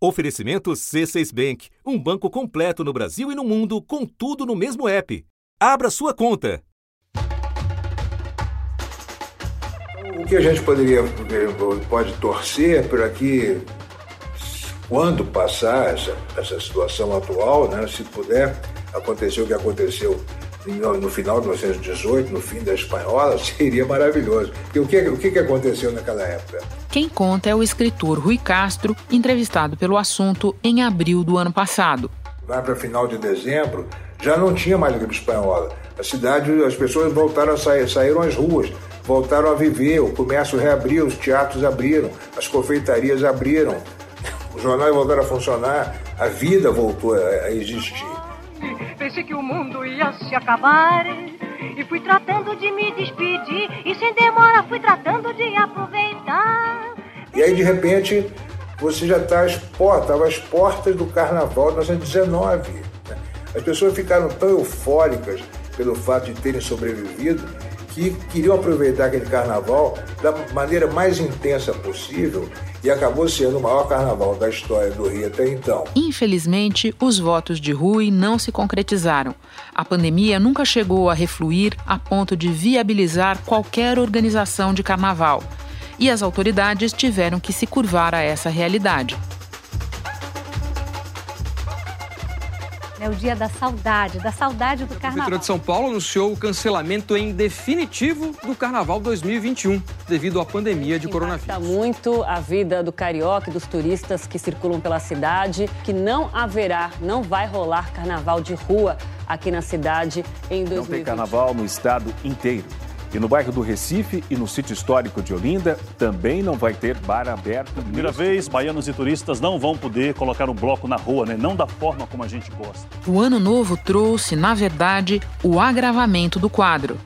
Oferecimento C6 Bank, um banco completo no Brasil e no mundo, com tudo no mesmo app. Abra sua conta. O que a gente poderia pode torcer para que quando passar essa, essa situação atual, né, se puder acontecer o que aconteceu no final de 1918, no fim da espanhola, seria maravilhoso. Porque o que, o que aconteceu naquela época? Quem conta é o escritor Rui Castro, entrevistado pelo assunto em abril do ano passado. Lá para final de dezembro, já não tinha mais a gripe espanhola. A cidade, as pessoas voltaram a sair, saíram às ruas, voltaram a viver, o comércio reabriu, os teatros abriram, as confeitarias abriram, os jornais voltaram a funcionar, a vida voltou a existir. Pensei que o mundo ia se acabar e fui tratando de me despedir e sem demora fui tratando de aproveitar. E aí de repente você já está às portas, estava às portas do Carnaval de 1919. Né? As pessoas ficaram tão eufóricas pelo fato de terem sobrevivido que queriam aproveitar aquele carnaval da maneira mais intensa possível e acabou sendo o maior carnaval da história do Rio até então. Infelizmente, os votos de Rui não se concretizaram. A pandemia nunca chegou a refluir a ponto de viabilizar qualquer organização de carnaval. E as autoridades tiveram que se curvar a essa realidade. É o dia da saudade, da saudade do carnaval. A Prefeitura de São Paulo anunciou o cancelamento em definitivo do Carnaval 2021, devido à pandemia de coronavírus. Impacta muito a vida do carioca e dos turistas que circulam pela cidade, que não haverá, não vai rolar carnaval de rua aqui na cidade em 2021. Não tem carnaval no estado inteiro. E no bairro do Recife e no sítio histórico de Olinda também não vai ter bar aberto. Primeira vez, baianos e turistas não vão poder colocar um bloco na rua, né? Não da forma como a gente gosta. O ano novo trouxe, na verdade, o agravamento do quadro.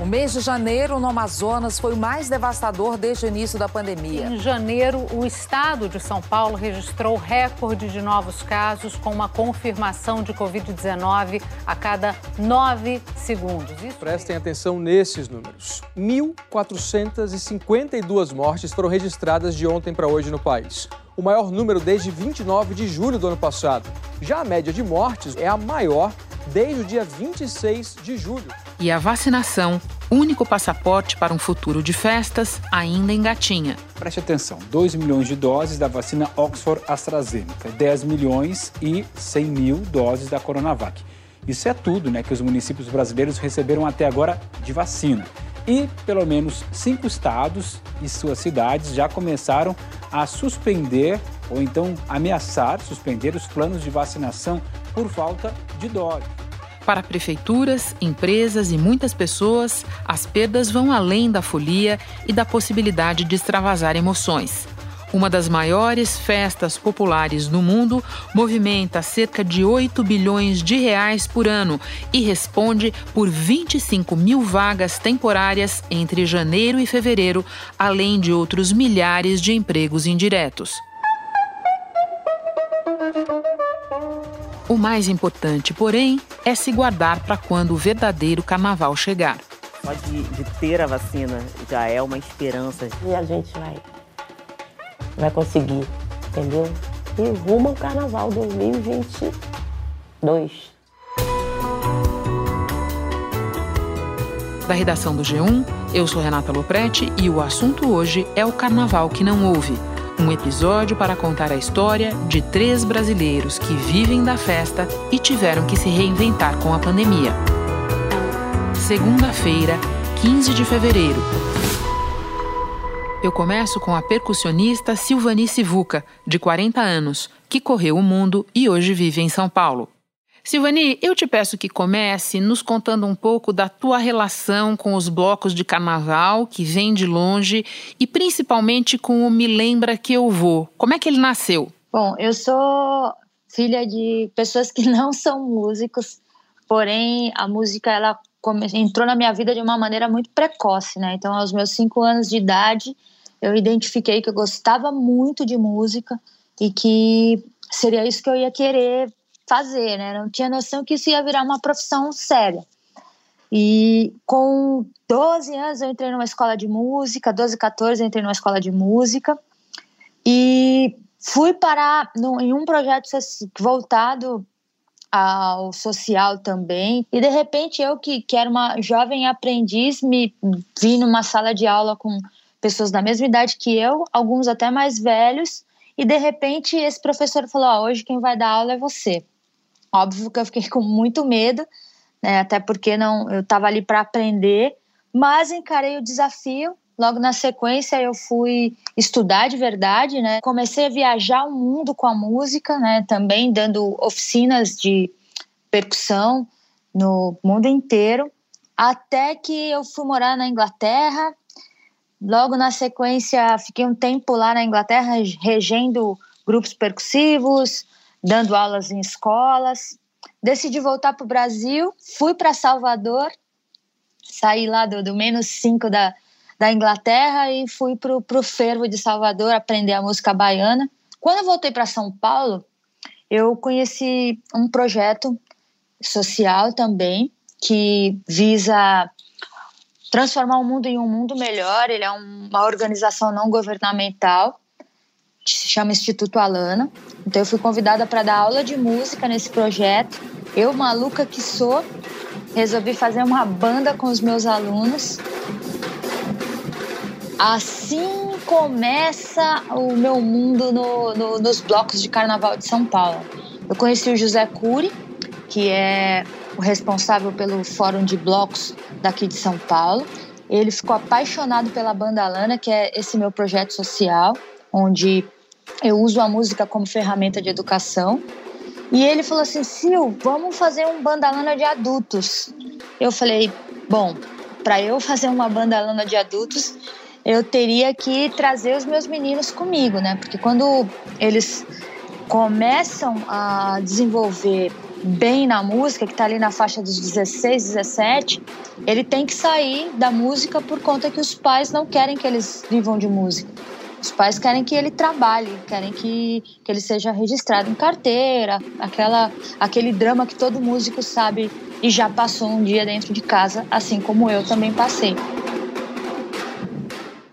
O mês de janeiro no Amazonas foi o mais devastador desde o início da pandemia. Em janeiro, o estado de São Paulo registrou recorde de novos casos, com uma confirmação de Covid-19 a cada nove segundos. Isso Prestem atenção nesses números: 1.452 mortes foram registradas de ontem para hoje no país o maior número desde 29 de julho do ano passado. Já a média de mortes é a maior desde o dia 26 de julho. E a vacinação, único passaporte para um futuro de festas, ainda engatinha. Preste atenção: 2 milhões de doses da vacina Oxford AstraZeneca, 10 milhões e 100 mil doses da Coronavac. Isso é tudo né, que os municípios brasileiros receberam até agora de vacina. E pelo menos cinco estados e suas cidades já começaram a suspender ou então ameaçar suspender os planos de vacinação por falta de doses. Para prefeituras, empresas e muitas pessoas, as perdas vão além da folia e da possibilidade de extravasar emoções. Uma das maiores festas populares do mundo movimenta cerca de 8 bilhões de reais por ano e responde por 25 mil vagas temporárias entre janeiro e fevereiro, além de outros milhares de empregos indiretos. O mais importante, porém, é se guardar para quando o verdadeiro carnaval chegar. Só de, de, ter a vacina já é uma esperança. E a gente vai, vai conseguir, entendeu? E rumo ao carnaval 2022. Da redação do G1, eu sou Renata Loprete e o assunto hoje é o carnaval que não houve um episódio para contar a história de três brasileiros que vivem da festa e tiveram que se reinventar com a pandemia. Segunda-feira, 15 de fevereiro. Eu começo com a percussionista Silvani Sivuca, de 40 anos, que correu o mundo e hoje vive em São Paulo. Silvani, eu te peço que comece nos contando um pouco da tua relação com os blocos de carnaval, que vem de longe, e principalmente com o Me Lembra Que Eu Vou. Como é que ele nasceu? Bom, eu sou filha de pessoas que não são músicos, porém a música ela entrou na minha vida de uma maneira muito precoce, né? Então, aos meus cinco anos de idade, eu identifiquei que eu gostava muito de música e que seria isso que eu ia querer fazer, né? Não tinha noção que isso ia virar uma profissão séria. E com 12 anos eu entrei numa escola de música, 12, 14 eu entrei numa escola de música. E fui parar no, em um projeto voltado ao social também. E de repente eu que, que era uma jovem aprendiz me vi numa sala de aula com pessoas da mesma idade que eu, alguns até mais velhos, e de repente esse professor falou: oh, "Hoje quem vai dar aula é você". Óbvio que eu fiquei com muito medo, né, até porque não eu estava ali para aprender, mas encarei o desafio. Logo na sequência eu fui estudar de verdade, né? Comecei a viajar o mundo com a música, né? Também dando oficinas de percussão no mundo inteiro, até que eu fui morar na Inglaterra. Logo na sequência, fiquei um tempo lá na Inglaterra regendo grupos percussivos, dando aulas em escolas. Decidi voltar para o Brasil, fui para Salvador, saí lá do, do menos 5 da, da Inglaterra e fui para o fervo de Salvador aprender a música baiana. Quando eu voltei para São Paulo, eu conheci um projeto social também que visa transformar o mundo em um mundo melhor. Ele é uma organização não governamental que se chama Instituto Alana. Então eu fui convidada para dar aula de música nesse projeto. Eu, maluca que sou, resolvi fazer uma banda com os meus alunos Assim começa o meu mundo no, no, nos blocos de carnaval de São Paulo. Eu conheci o José Cury, que é o responsável pelo Fórum de Blocos daqui de São Paulo. Ele ficou apaixonado pela Banda Lana, que é esse meu projeto social, onde eu uso a música como ferramenta de educação. E ele falou assim: Sil, vamos fazer um Bandalana de adultos. Eu falei: bom, para eu fazer uma Bandalana de adultos, eu teria que trazer os meus meninos comigo, né? Porque quando eles começam a desenvolver bem na música, que está ali na faixa dos 16, 17, ele tem que sair da música por conta que os pais não querem que eles vivam de música. Os pais querem que ele trabalhe, querem que, que ele seja registrado em carteira, aquela, aquele drama que todo músico sabe e já passou um dia dentro de casa, assim como eu também passei.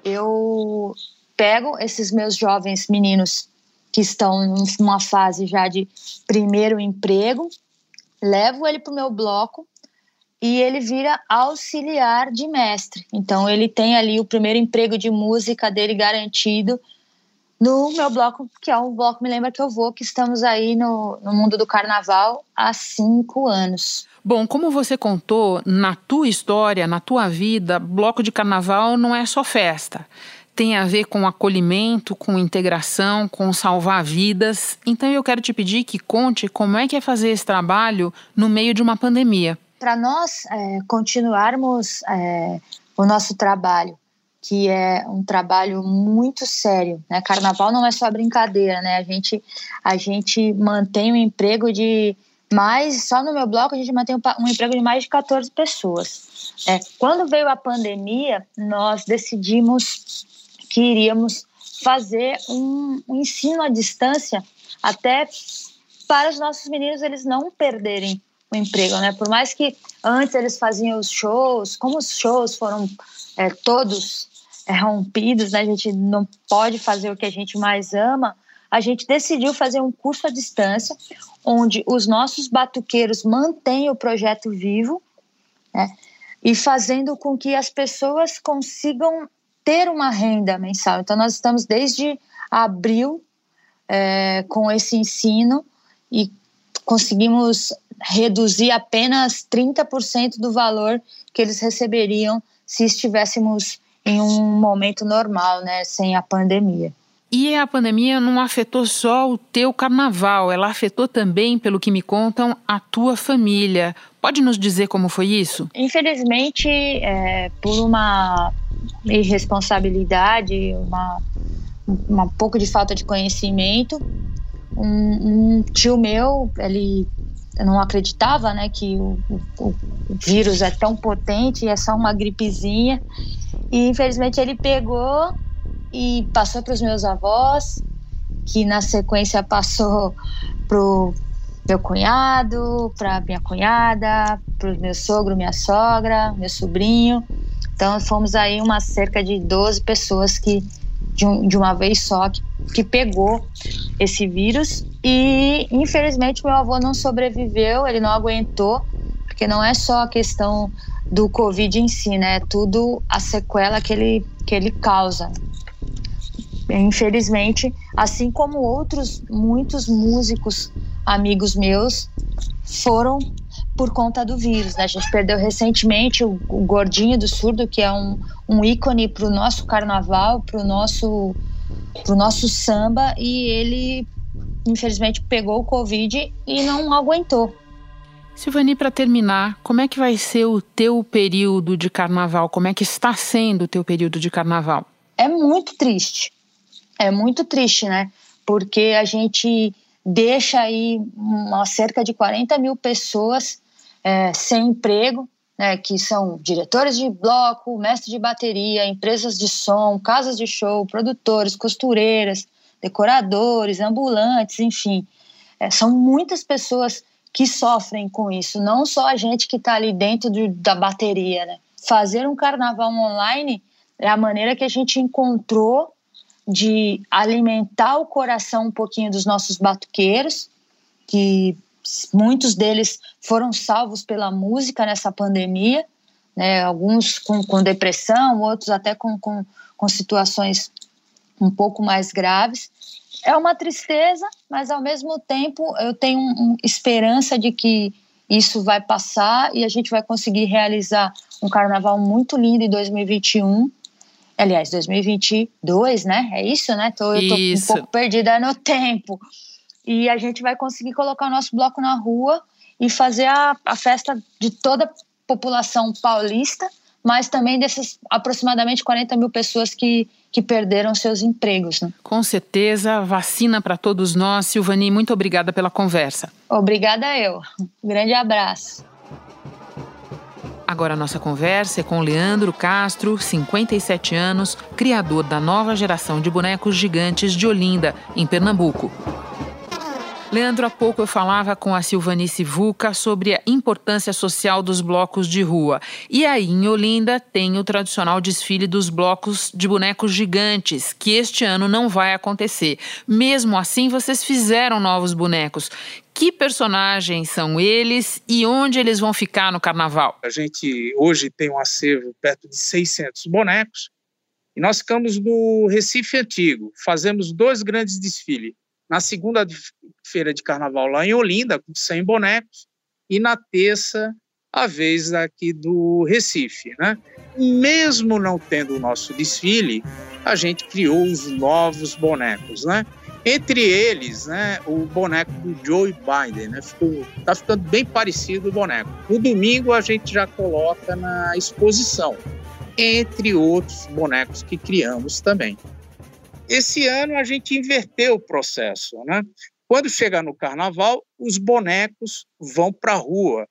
Eu pego esses meus jovens meninos que estão numa fase já de primeiro emprego, levo ele para o meu bloco e ele vira auxiliar de mestre. Então ele tem ali o primeiro emprego de música dele garantido no meu bloco, que é um bloco, me lembra que eu vou, que estamos aí no, no mundo do carnaval há cinco anos. Bom, como você contou, na tua história, na tua vida, bloco de carnaval não é só festa. Tem a ver com acolhimento, com integração, com salvar vidas. Então eu quero te pedir que conte como é que é fazer esse trabalho no meio de uma pandemia. Para nós é, continuarmos é, o nosso trabalho que é um trabalho muito sério, né? Carnaval não é só brincadeira, né? A gente a gente mantém um emprego de mais, só no meu bloco a gente mantém um, emprego de mais de 14 pessoas. É, quando veio a pandemia, nós decidimos que iríamos fazer um, um ensino à distância até para os nossos meninos eles não perderem o emprego, né? Por mais que antes eles faziam os shows, como os shows foram é, todos é, rompidos, né? A gente não pode fazer o que a gente mais ama. A gente decidiu fazer um curso à distância, onde os nossos batuqueiros mantêm o projeto vivo, né? E fazendo com que as pessoas consigam ter uma renda mensal. Então, nós estamos desde abril é, com esse ensino e conseguimos reduzir apenas 30% do valor que eles receberiam se estivéssemos em um momento normal, né, sem a pandemia. E a pandemia não afetou só o teu carnaval, ela afetou também, pelo que me contam, a tua família. Pode nos dizer como foi isso? Infelizmente, é, por uma irresponsabilidade, uma, uma pouco de falta de conhecimento, um, um tio meu, ele não acreditava, né, que o, o, o vírus é tão potente é só uma gripezinha. E infelizmente ele pegou e passou para os meus avós, que na sequência passou pro meu cunhado, para minha cunhada, para o meu sogro, minha sogra, meu sobrinho. Então fomos aí umas cerca de 12 pessoas que de, um, de uma vez só que, que pegou esse vírus e infelizmente meu avô não sobreviveu, ele não aguentou, porque não é só a questão do Covid em si, né? É tudo a sequela que ele, que ele causa. Infelizmente, assim como outros muitos músicos amigos meus foram por conta do vírus. Né? A gente perdeu recentemente o, o Gordinho do Surdo, que é um, um ícone para o nosso carnaval, para o nosso, pro nosso samba, e ele, infelizmente, pegou o Covid e não aguentou. Silvani, para terminar, como é que vai ser o teu período de carnaval? Como é que está sendo o teu período de carnaval? É muito triste. É muito triste, né? Porque a gente deixa aí uma, cerca de 40 mil pessoas é, sem emprego, né, que são diretores de bloco, mestres de bateria, empresas de som, casas de show, produtores, costureiras, decoradores, ambulantes, enfim. É, são muitas pessoas que sofrem com isso, não só a gente que está ali dentro da bateria. Né? Fazer um carnaval online é a maneira que a gente encontrou de alimentar o coração um pouquinho dos nossos batuqueiros, que muitos deles foram salvos pela música nessa pandemia, né? alguns com, com depressão, outros até com, com, com situações um pouco mais graves. É uma tristeza, mas ao mesmo tempo eu tenho um, esperança de que isso vai passar e a gente vai conseguir realizar um carnaval muito lindo em 2021 Aliás, 2022, né? É isso, né? Tô, eu tô isso. um pouco perdida no tempo. E a gente vai conseguir colocar o nosso bloco na rua e fazer a, a festa de toda a população paulista, mas também dessas aproximadamente 40 mil pessoas que, que perderam seus empregos. Né? Com certeza, vacina para todos nós. Silvani, muito obrigada pela conversa. Obrigada eu. Um grande abraço. Agora a nossa conversa é com Leandro Castro, 57 anos, criador da nova geração de bonecos gigantes de Olinda, em Pernambuco. Leandro, há pouco eu falava com a Silvanice Vuca sobre a importância social dos blocos de rua. E aí, em Olinda, tem o tradicional desfile dos blocos de bonecos gigantes, que este ano não vai acontecer. Mesmo assim, vocês fizeram novos bonecos. Que personagens são eles e onde eles vão ficar no carnaval? A gente hoje tem um acervo perto de 600 bonecos e nós ficamos no Recife Antigo. Fazemos dois grandes desfiles. Na segunda-feira de carnaval, lá em Olinda, com 100 bonecos, e na terça, a vez aqui do Recife. Né? Mesmo não tendo o nosso desfile, a gente criou os novos bonecos. Né? Entre eles, né, o boneco do Joe Biden, né, ficou, tá ficando bem parecido o boneco. No domingo a gente já coloca na exposição, entre outros bonecos que criamos também. Esse ano a gente inverteu o processo, né? Quando chegar no carnaval, os bonecos vão para a rua.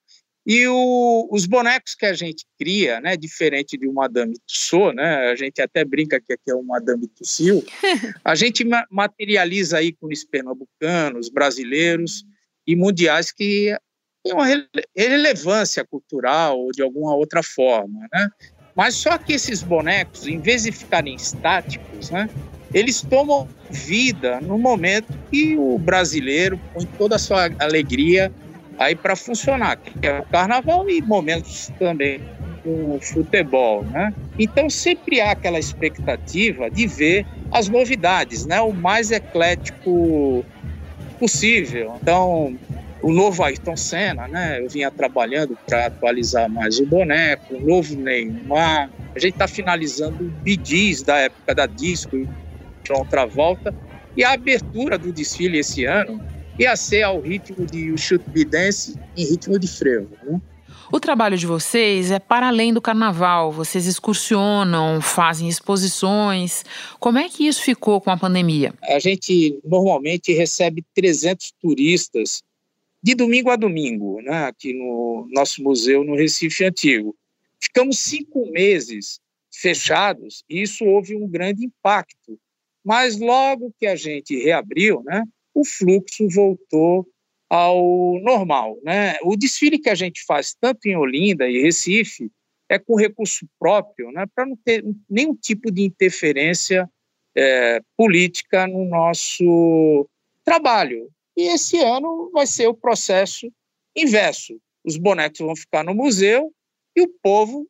E o, os bonecos que a gente cria, né, diferente de uma Madame Tussauds, né, a gente até brinca que aqui é uma Madame Tussil, a gente materializa aí com os pernambucanos, brasileiros e mundiais que têm uma relevância cultural ou de alguma outra forma, né? Mas só que esses bonecos, em vez de ficarem estáticos, né, eles tomam vida no momento que o brasileiro põe toda a sua alegria aí para funcionar, que é o carnaval e momentos também o futebol, né? Então sempre há aquela expectativa de ver as novidades, né? O mais eclético possível. Então o novo Ayrton Senna, né? Eu vinha trabalhando para atualizar mais o boneco, o novo Neymar. A gente está finalizando o Bidis da época da disco, John Travolta, e a abertura do desfile esse ano ia ser ao ritmo de o Shoot Be Dance em ritmo de frevo. Né? O trabalho de vocês é para além do carnaval. Vocês excursionam, fazem exposições. Como é que isso ficou com a pandemia? A gente normalmente recebe 300 turistas de domingo a domingo, né, aqui no nosso museu no Recife Antigo. Ficamos cinco meses fechados e isso houve um grande impacto. Mas logo que a gente reabriu, né, o fluxo voltou ao normal. Né? O desfile que a gente faz tanto em Olinda e Recife é com recurso próprio, né, para não ter nenhum tipo de interferência é, política no nosso trabalho. E esse ano vai ser o processo inverso. Os bonecos vão ficar no museu e o povo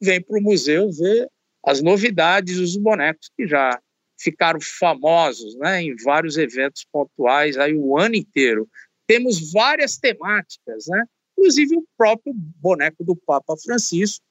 vem para o museu ver as novidades dos bonecos que já ficaram famosos né, em vários eventos pontuais aí o ano inteiro. Temos várias temáticas, né? inclusive o próprio boneco do Papa Francisco,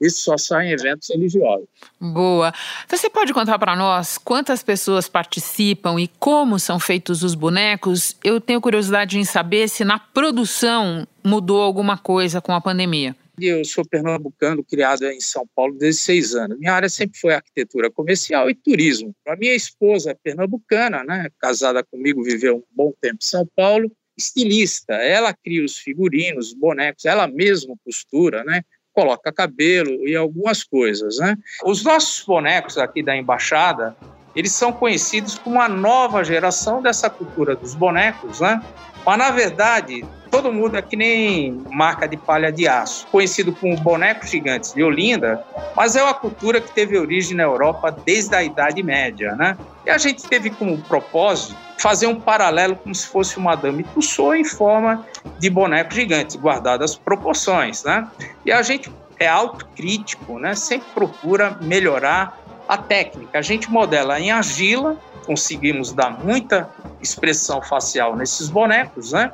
isso só sai em eventos religiosos. Boa. Você pode contar para nós quantas pessoas participam e como são feitos os bonecos? Eu tenho curiosidade em saber se na produção mudou alguma coisa com a pandemia. Eu sou pernambucano, criado em São Paulo desde seis anos. Minha área sempre foi arquitetura comercial e turismo. A minha esposa é pernambucana, né? casada comigo, viveu um bom tempo em São Paulo, estilista. Ela cria os figurinos, os bonecos, ela mesma costura, né? coloca cabelo e algumas coisas. Né? Os nossos bonecos aqui da Embaixada, eles são conhecidos como a nova geração dessa cultura dos bonecos, né? Mas, na verdade, todo mundo é que nem marca de palha de aço, conhecido como bonecos gigantes de Olinda, mas é uma cultura que teve origem na Europa desde a Idade Média, né? E a gente teve como propósito fazer um paralelo como se fosse uma Madame Tussauds em forma de boneco gigante, guardadas as proporções, né? E a gente é autocrítico, né? Sempre procura melhorar a técnica. A gente modela em argila, conseguimos dar muita expressão facial nesses bonecos, né?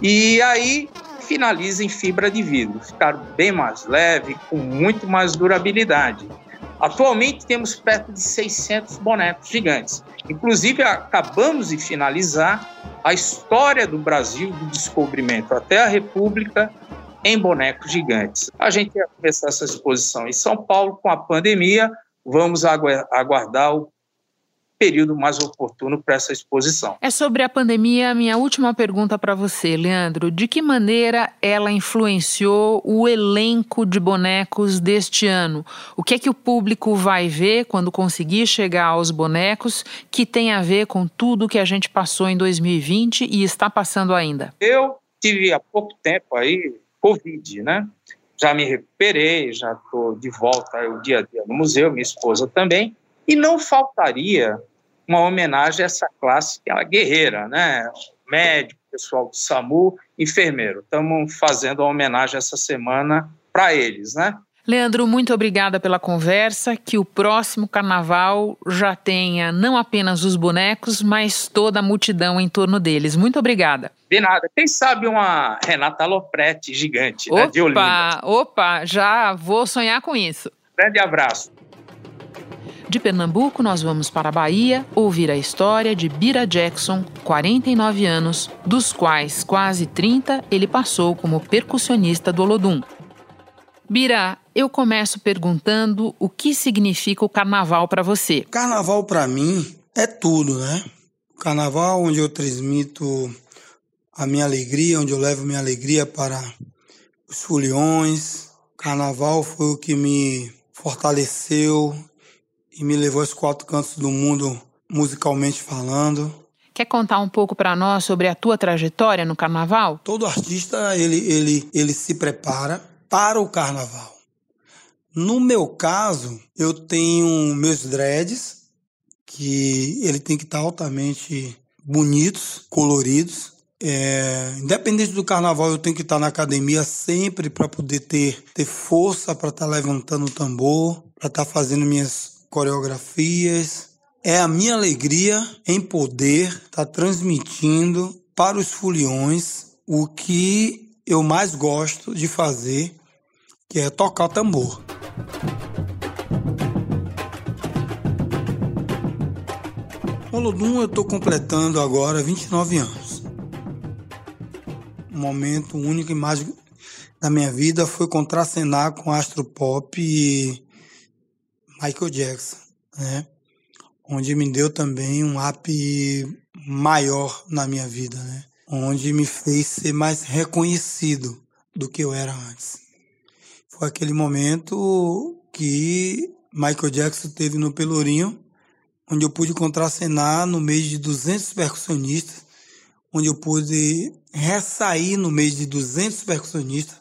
E aí finaliza em fibra de vidro, ficar bem mais leve, com muito mais durabilidade. Atualmente temos perto de 600 bonecos gigantes. Inclusive acabamos de finalizar a história do Brasil do descobrimento até a República em bonecos gigantes. A gente ia começar essa exposição em São Paulo com a pandemia. Vamos aguardar o período mais oportuno para essa exposição. É sobre a pandemia a minha última pergunta para você, Leandro. De que maneira ela influenciou o elenco de bonecos deste ano? O que é que o público vai ver quando conseguir chegar aos bonecos que tem a ver com tudo que a gente passou em 2020 e está passando ainda? Eu tive há pouco tempo aí Covid, né? Já me recuperei, já estou de volta o dia a dia no museu, minha esposa também. E não faltaria uma homenagem a essa classe que é uma guerreira, né? Médico, pessoal do SAMU, enfermeiro. Estamos fazendo uma homenagem essa semana para eles, né? Leandro, muito obrigada pela conversa. Que o próximo carnaval já tenha não apenas os bonecos, mas toda a multidão em torno deles. Muito obrigada. De nada. Quem sabe uma Renata Lopretti gigante, opa, né, de Olinda. Opa, já vou sonhar com isso. Grande abraço. De Pernambuco, nós vamos para a Bahia ouvir a história de Bira Jackson, 49 anos, dos quais quase 30 ele passou como percussionista do Olodum. Bira, eu começo perguntando o que significa o carnaval para você. Carnaval para mim é tudo, né? Carnaval onde eu transmito a minha alegria, onde eu levo minha alegria para os foliões. Carnaval foi o que me fortaleceu e me levou aos quatro cantos do mundo musicalmente falando. Quer contar um pouco para nós sobre a tua trajetória no carnaval? Todo artista ele, ele, ele se prepara para o carnaval. No meu caso, eu tenho meus dreads, que ele tem que estar altamente bonitos, coloridos. É, independente do carnaval, eu tenho que estar na academia sempre para poder ter, ter força para estar levantando o tambor, para estar fazendo minhas coreografias. É a minha alegria em poder estar transmitindo para os foliões o que eu mais gosto de fazer, que é tocar tambor. Olodum eu estou completando agora 29 anos. Um momento único e mágico da minha vida foi contracenar com Astro Pop e Michael Jackson, né? Onde me deu também um up maior na minha vida, né? Onde me fez ser mais reconhecido do que eu era antes. Foi aquele momento que Michael Jackson teve no Pelourinho, onde eu pude contracenar no meio de 200 percussionistas, onde eu pude ressair no meio de 200 percussionistas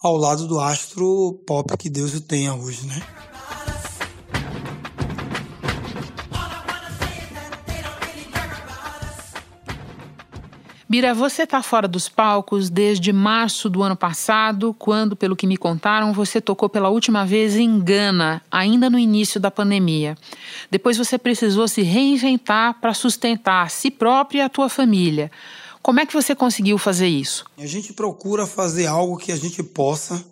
ao lado do astro pop que Deus o tenha hoje, né? Bira, você está fora dos palcos desde março do ano passado, quando, pelo que me contaram, você tocou pela última vez em Gana, ainda no início da pandemia. Depois você precisou se reinventar para sustentar a si próprio e a tua família. Como é que você conseguiu fazer isso? A gente procura fazer algo que a gente possa,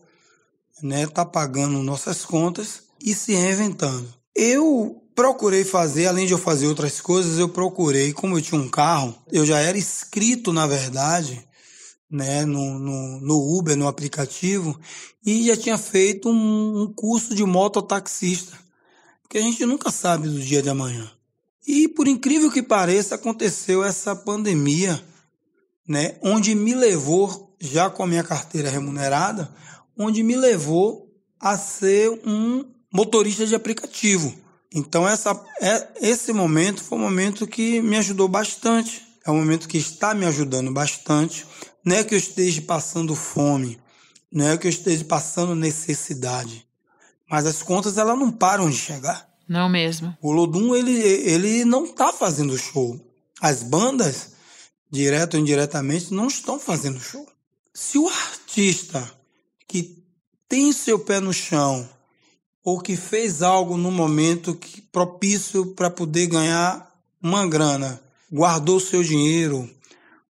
né, tá pagando nossas contas e se reinventando. Eu procurei fazer, além de eu fazer outras coisas, eu procurei, como eu tinha um carro, eu já era inscrito, na verdade, né, no, no, no Uber, no aplicativo, e já tinha feito um, um curso de mototaxista, porque a gente nunca sabe do dia de amanhã. E por incrível que pareça, aconteceu essa pandemia, né, onde me levou, já com a minha carteira remunerada, onde me levou a ser um motorista de aplicativo. Então essa, é, esse momento foi um momento que me ajudou bastante. É um momento que está me ajudando bastante. Não é que eu esteja passando fome, não é que eu esteja passando necessidade, mas as contas elas não param de chegar. Não mesmo. O Lodum ele, ele não está fazendo show. As bandas, direto ou indiretamente, não estão fazendo show. Se o artista que tem seu pé no chão ou que fez algo no momento que, propício para poder ganhar uma grana, guardou seu dinheiro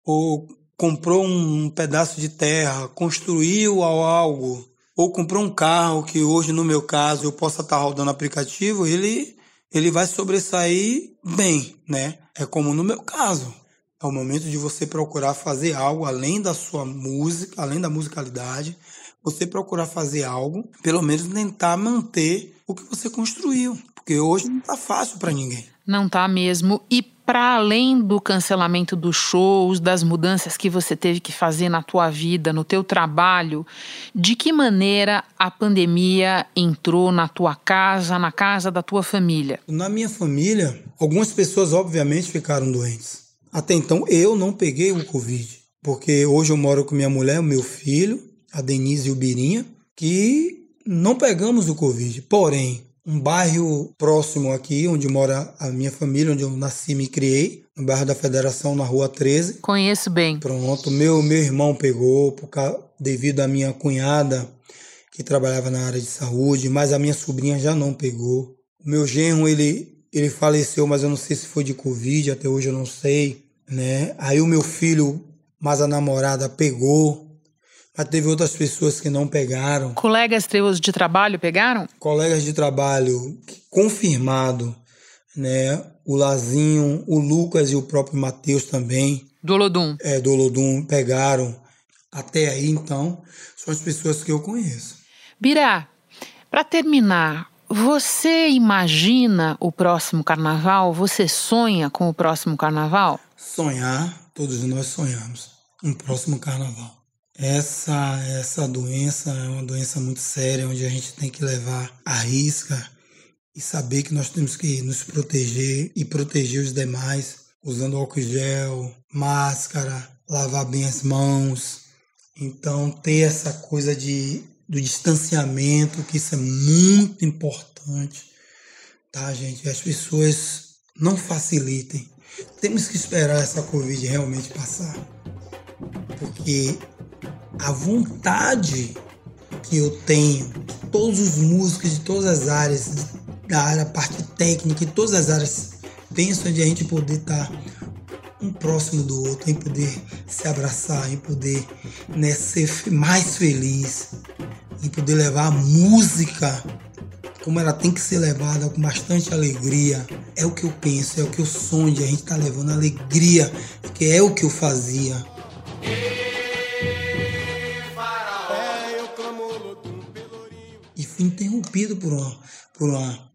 ou comprou um pedaço de terra, construiu algo ou comprou um carro que hoje no meu caso eu possa estar tá rodando aplicativo, ele ele vai sobressair bem, né? É como no meu caso. É o momento de você procurar fazer algo além da sua música, além da musicalidade, você procurar fazer algo, pelo menos tentar manter o que você construiu, porque hoje não tá fácil para ninguém. Não tá mesmo. E para além do cancelamento dos shows, das mudanças que você teve que fazer na tua vida, no teu trabalho, de que maneira a pandemia entrou na tua casa, na casa da tua família? Na minha família, algumas pessoas obviamente ficaram doentes. Até então eu não peguei o Covid, porque hoje eu moro com minha mulher, o meu filho, a Denise e o Birinha, que não pegamos o Covid. Porém, um bairro próximo aqui, onde mora a minha família, onde eu nasci e me criei, no bairro da Federação, na rua 13. Conheço bem. Pronto, meu, meu irmão pegou, por causa, devido à minha cunhada, que trabalhava na área de saúde, mas a minha sobrinha já não pegou. O meu genro, ele, ele faleceu, mas eu não sei se foi de Covid, até hoje eu não sei, né? Aí o meu filho, mas a namorada pegou, mas teve outras pessoas que não pegaram. Colegas teus de trabalho pegaram? Colegas de trabalho confirmado, né? O Lazinho, o Lucas e o próprio Matheus também. Do Olodum. É, do Olodum pegaram. Até aí, então, são as pessoas que eu conheço. Birá, para terminar, você imagina o próximo carnaval? Você sonha com o próximo carnaval? Sonhar, todos nós sonhamos. Um próximo carnaval. Essa, essa doença é uma doença muito séria, onde a gente tem que levar a risca e saber que nós temos que nos proteger e proteger os demais, usando álcool gel, máscara, lavar bem as mãos. Então, ter essa coisa de, do distanciamento, que isso é muito importante, tá, gente? As pessoas não facilitem. Temos que esperar essa Covid realmente passar. Porque a vontade que eu tenho, todos os músicos de todas as áreas, da área, parte técnica, e todas as áreas, pensam de a gente poder estar um próximo do outro, em poder se abraçar, em poder né, ser mais feliz, em poder levar a música como ela tem que ser levada com bastante alegria. É o que eu penso, é o que eu sonho a gente estar tá levando alegria, que é o que eu fazia. Interrompido por uma, por uma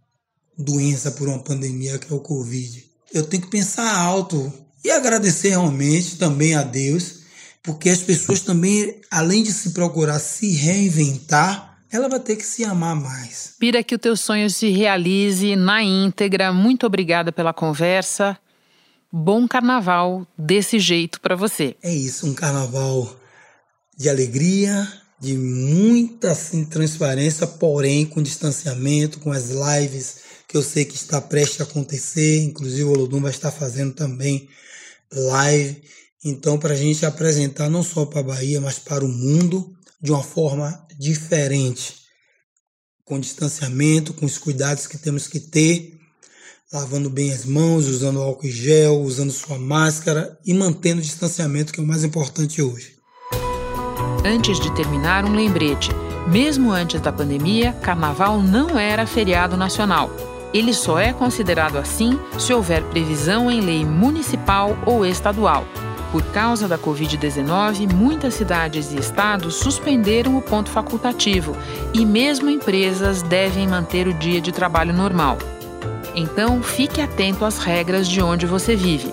doença, por uma pandemia que é o Covid. Eu tenho que pensar alto e agradecer realmente também a Deus, porque as pessoas também, além de se procurar se reinventar, ela vai ter que se amar mais. Pira que o teu sonho se realize na íntegra. Muito obrigada pela conversa. Bom carnaval desse jeito para você. É isso, um carnaval de alegria, de muita assim, transparência, porém com distanciamento, com as lives que eu sei que está prestes a acontecer. Inclusive o Olodum vai estar fazendo também live. Então, para a gente apresentar não só para a Bahia, mas para o mundo de uma forma diferente, com distanciamento, com os cuidados que temos que ter, lavando bem as mãos, usando álcool em gel, usando sua máscara e mantendo o distanciamento, que é o mais importante hoje. Antes de terminar, um lembrete. Mesmo antes da pandemia, carnaval não era feriado nacional. Ele só é considerado assim se houver previsão em lei municipal ou estadual. Por causa da Covid-19, muitas cidades e estados suspenderam o ponto facultativo e, mesmo empresas, devem manter o dia de trabalho normal. Então, fique atento às regras de onde você vive.